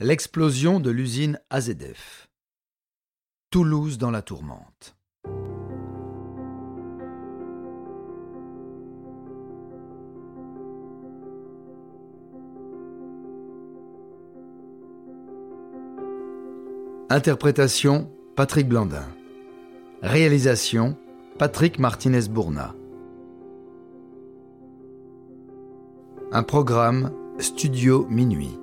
L'explosion de l'usine AZF. Toulouse dans la tourmente. Interprétation Patrick Blandin. Réalisation Patrick Martinez-Bourna. Un programme Studio Minuit.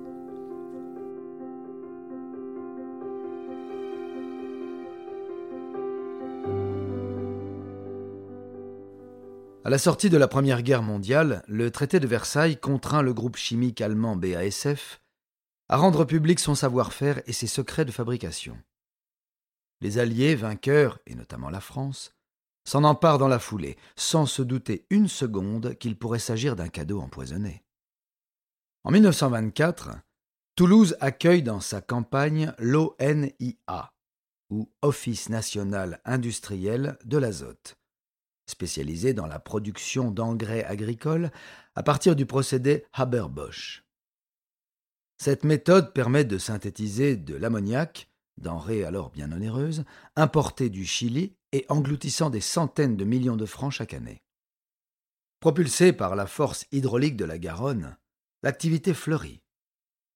À la sortie de la Première Guerre mondiale, le traité de Versailles contraint le groupe chimique allemand BASF à rendre public son savoir-faire et ses secrets de fabrication. Les Alliés, vainqueurs, et notamment la France, s'en emparent dans la foulée, sans se douter une seconde qu'il pourrait s'agir d'un cadeau empoisonné. En 1924, Toulouse accueille dans sa campagne l'ONIA, ou Office national industriel de l'azote, spécialisé dans la production d'engrais agricoles à partir du procédé Haber-Bosch. Cette méthode permet de synthétiser de l'ammoniac, denrée alors bien onéreuse, importée du Chili et engloutissant des centaines de millions de francs chaque année. Propulsée par la force hydraulique de la Garonne, l'activité fleurit.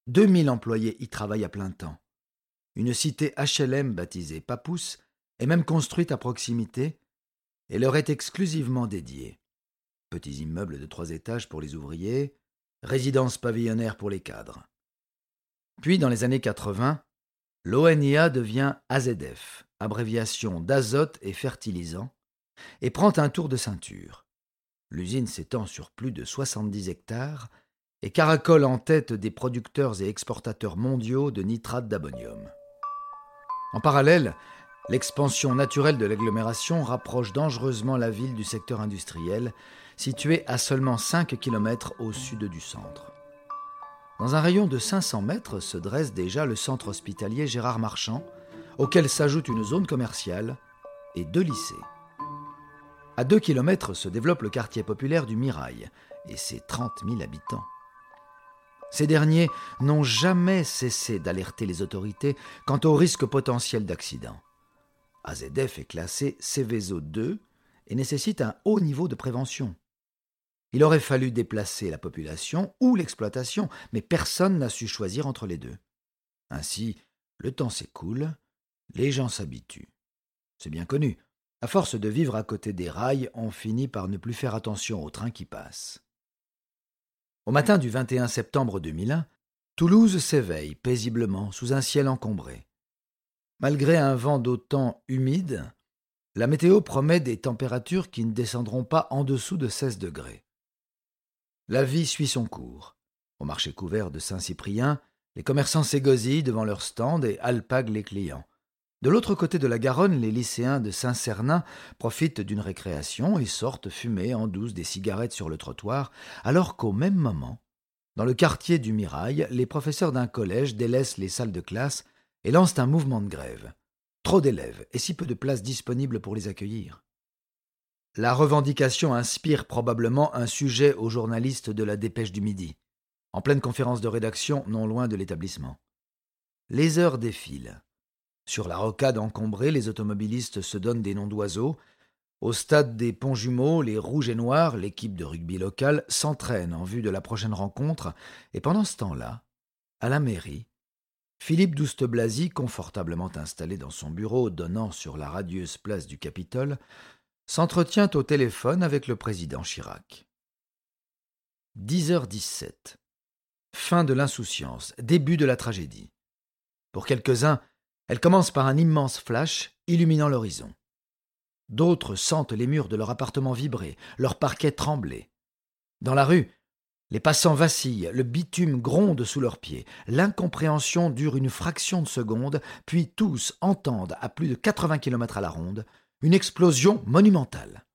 2000 employés y travaillent à plein temps. Une cité HLM baptisée Papous est même construite à proximité et leur est exclusivement dédiée. Petits immeubles de trois étages pour les ouvriers, résidences pavillonnaires pour les cadres. Puis, dans les années 80, l'ONIA devient AZF, abréviation d'azote et fertilisant, et prend un tour de ceinture. L'usine s'étend sur plus de 70 hectares et caracole en tête des producteurs et exportateurs mondiaux de nitrate d'ammonium. En parallèle, l'expansion naturelle de l'agglomération rapproche dangereusement la ville du secteur industriel, situé à seulement 5 km au sud du centre. Dans un rayon de 500 mètres se dresse déjà le centre hospitalier Gérard Marchand, auquel s'ajoute une zone commerciale et deux lycées. À 2 km se développe le quartier populaire du Mirail et ses 30 000 habitants. Ces derniers n'ont jamais cessé d'alerter les autorités quant au risque potentiel d'accident. AZF est classé Céveso 2 et nécessite un haut niveau de prévention. Il aurait fallu déplacer la population ou l'exploitation, mais personne n'a su choisir entre les deux. Ainsi, le temps s'écoule, les gens s'habituent. C'est bien connu. À force de vivre à côté des rails, on finit par ne plus faire attention aux trains qui passent. Au matin du 21 septembre 2001, Toulouse s'éveille paisiblement sous un ciel encombré. Malgré un vent d'autant humide, la météo promet des températures qui ne descendront pas en dessous de 16 degrés. La vie suit son cours. Au marché couvert de Saint-Cyprien, les commerçants s'égosillent devant leurs stands et alpaguent les clients. De l'autre côté de la Garonne, les lycéens de Saint-Cernin profitent d'une récréation et sortent fumer en douce des cigarettes sur le trottoir, alors qu'au même moment, dans le quartier du Mirail, les professeurs d'un collège délaissent les salles de classe et lancent un mouvement de grève. Trop d'élèves et si peu de places disponibles pour les accueillir. La revendication inspire probablement un sujet aux journalistes de la Dépêche du Midi, en pleine conférence de rédaction non loin de l'établissement. Les heures défilent. Sur la rocade encombrée, les automobilistes se donnent des noms d'oiseaux. Au stade des Ponts Jumeaux, les Rouges et Noirs, l'équipe de rugby locale, s'entraînent en vue de la prochaine rencontre, et pendant ce temps-là, à la mairie, Philippe Douste-Blazy, confortablement installé dans son bureau donnant sur la radieuse place du Capitole, s'entretient au téléphone avec le président Chirac. 10h17. Fin de l'insouciance, début de la tragédie. Pour quelques-uns, elle commence par un immense flash illuminant l'horizon. D'autres sentent les murs de leur appartement vibrer, leur parquet trembler. Dans la rue, les passants vacillent, le bitume gronde sous leurs pieds, l'incompréhension dure une fraction de seconde, puis tous entendent, à plus de 80 km à la ronde, une explosion monumentale.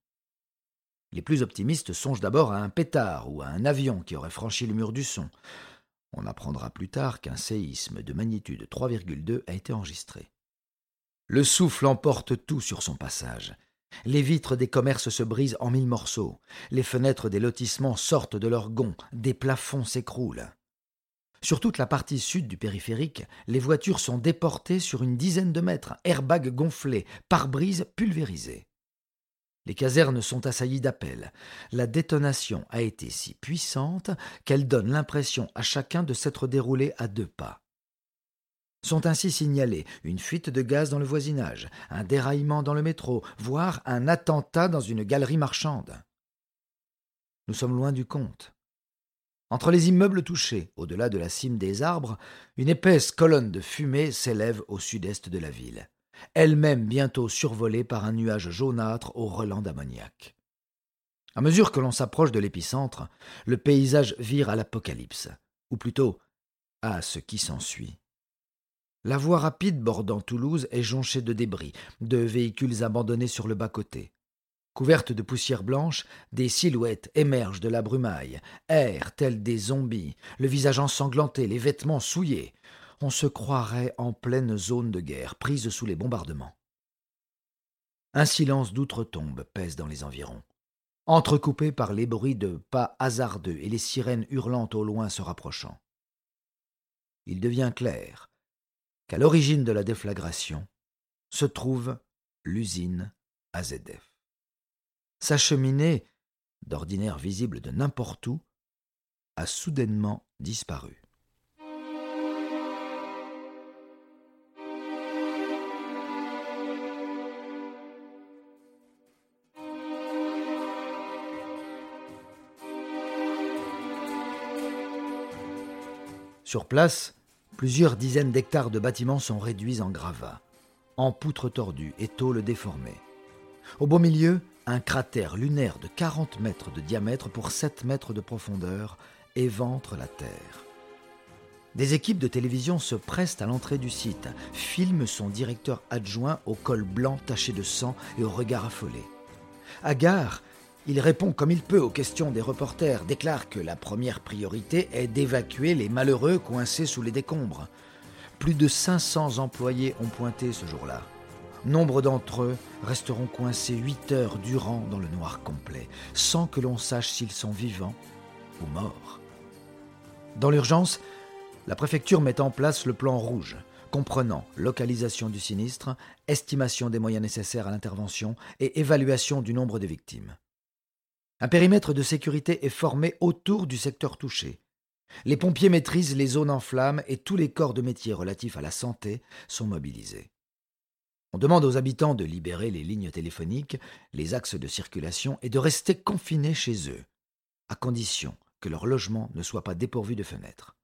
Les plus optimistes songent d'abord à un pétard ou à un avion qui aurait franchi le mur du son. On apprendra plus tard qu'un séisme de magnitude 3,2 a été enregistré. Le souffle emporte tout sur son passage. Les vitres des commerces se brisent en mille morceaux, les fenêtres des lotissements sortent de leurs gonds, des plafonds s'écroulent. Sur toute la partie sud du périphérique, les voitures sont déportées sur une dizaine de mètres, airbags gonflés, pare-brise pulvérisés. Les casernes sont assaillies d'appels. La détonation a été si puissante qu'elle donne l'impression à chacun de s'être déroulée à deux pas. Sont ainsi signalés une fuite de gaz dans le voisinage, un déraillement dans le métro, voire un attentat dans une galerie marchande. Nous sommes loin du compte. Entre les immeubles touchés, au-delà de la cime des arbres, une épaisse colonne de fumée s'élève au sud-est de la ville, elle-même bientôt survolée par un nuage jaunâtre au relent d'ammoniac. À mesure que l'on s'approche de l'épicentre, le paysage vire à l'apocalypse, ou plutôt à ce qui s'ensuit. La voie rapide bordant Toulouse est jonchée de débris, de véhicules abandonnés sur le bas-côté. Couvertes de poussière blanche, des silhouettes émergent de la brumaille, errent tels des zombies, le visage ensanglanté, les vêtements souillés. On se croirait en pleine zone de guerre, prise sous les bombardements. Un silence d'outre-tombe pèse dans les environs, entrecoupé par les bruits de pas hasardeux et les sirènes hurlantes au loin se rapprochant. Il devient clair qu'à l'origine de la déflagration se trouve l'usine AZF. Sa cheminée, d'ordinaire visible de n'importe où, a soudainement disparu. Sur place, Plusieurs dizaines d'hectares de bâtiments sont réduits en gravats, en poutres tordues et tôles déformées. Au beau milieu, un cratère lunaire de 40 mètres de diamètre pour 7 mètres de profondeur éventre la Terre. Des équipes de télévision se pressent à l'entrée du site, filment son directeur adjoint au col blanc taché de sang et au regard affolé. Agar il répond comme il peut aux questions des reporters, déclare que la première priorité est d'évacuer les malheureux coincés sous les décombres. Plus de 500 employés ont pointé ce jour-là. Nombre d'entre eux resteront coincés huit heures durant dans le noir complet, sans que l'on sache s'ils sont vivants ou morts. Dans l'urgence, la préfecture met en place le plan rouge, comprenant localisation du sinistre, estimation des moyens nécessaires à l'intervention et évaluation du nombre de victimes. Un périmètre de sécurité est formé autour du secteur touché. Les pompiers maîtrisent les zones en flammes et tous les corps de métier relatifs à la santé sont mobilisés. On demande aux habitants de libérer les lignes téléphoniques, les axes de circulation et de rester confinés chez eux, à condition que leur logement ne soit pas dépourvu de fenêtres.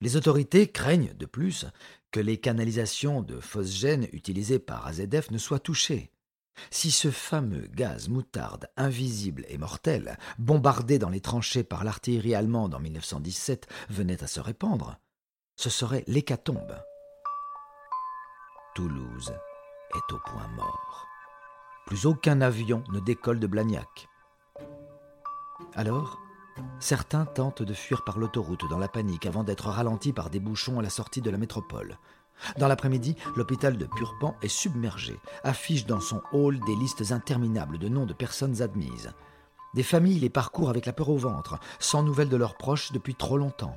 Les autorités craignent, de plus, que les canalisations de phosgène utilisées par AZF ne soient touchées. Si ce fameux gaz moutarde invisible et mortel, bombardé dans les tranchées par l'artillerie allemande en 1917, venait à se répandre, ce serait l'hécatombe. Toulouse est au point mort. Plus aucun avion ne décolle de Blagnac. Alors, certains tentent de fuir par l'autoroute dans la panique avant d'être ralentis par des bouchons à la sortie de la métropole. Dans l'après-midi, l'hôpital de Purpan est submergé, affiche dans son hall des listes interminables de noms de personnes admises. Des familles les parcourent avec la peur au ventre, sans nouvelles de leurs proches depuis trop longtemps.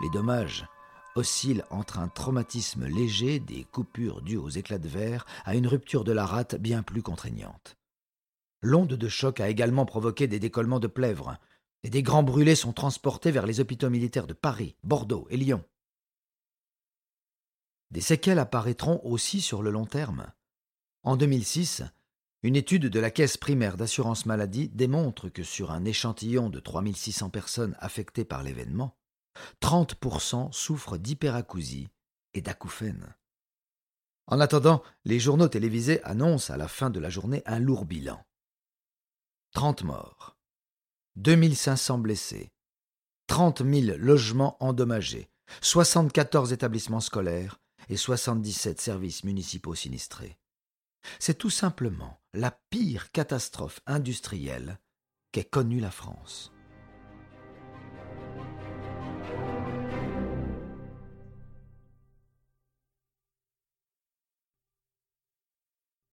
Les dommages oscillent entre un traumatisme léger, des coupures dues aux éclats de verre, à une rupture de la rate bien plus contraignante. L'onde de choc a également provoqué des décollements de plèvres, et des grands brûlés sont transportés vers les hôpitaux militaires de Paris, Bordeaux et Lyon. Des séquelles apparaîtront aussi sur le long terme. En 2006, une étude de la Caisse primaire d'assurance maladie démontre que sur un échantillon de 3600 personnes affectées par l'événement, 30% souffrent d'hyperacousie et d'acouphènes. En attendant, les journaux télévisés annoncent à la fin de la journée un lourd bilan. 30 morts, 2500 blessés, 30 000 logements endommagés, 74 établissements scolaires, et 77 services municipaux sinistrés. C'est tout simplement la pire catastrophe industrielle qu'ait connue la France.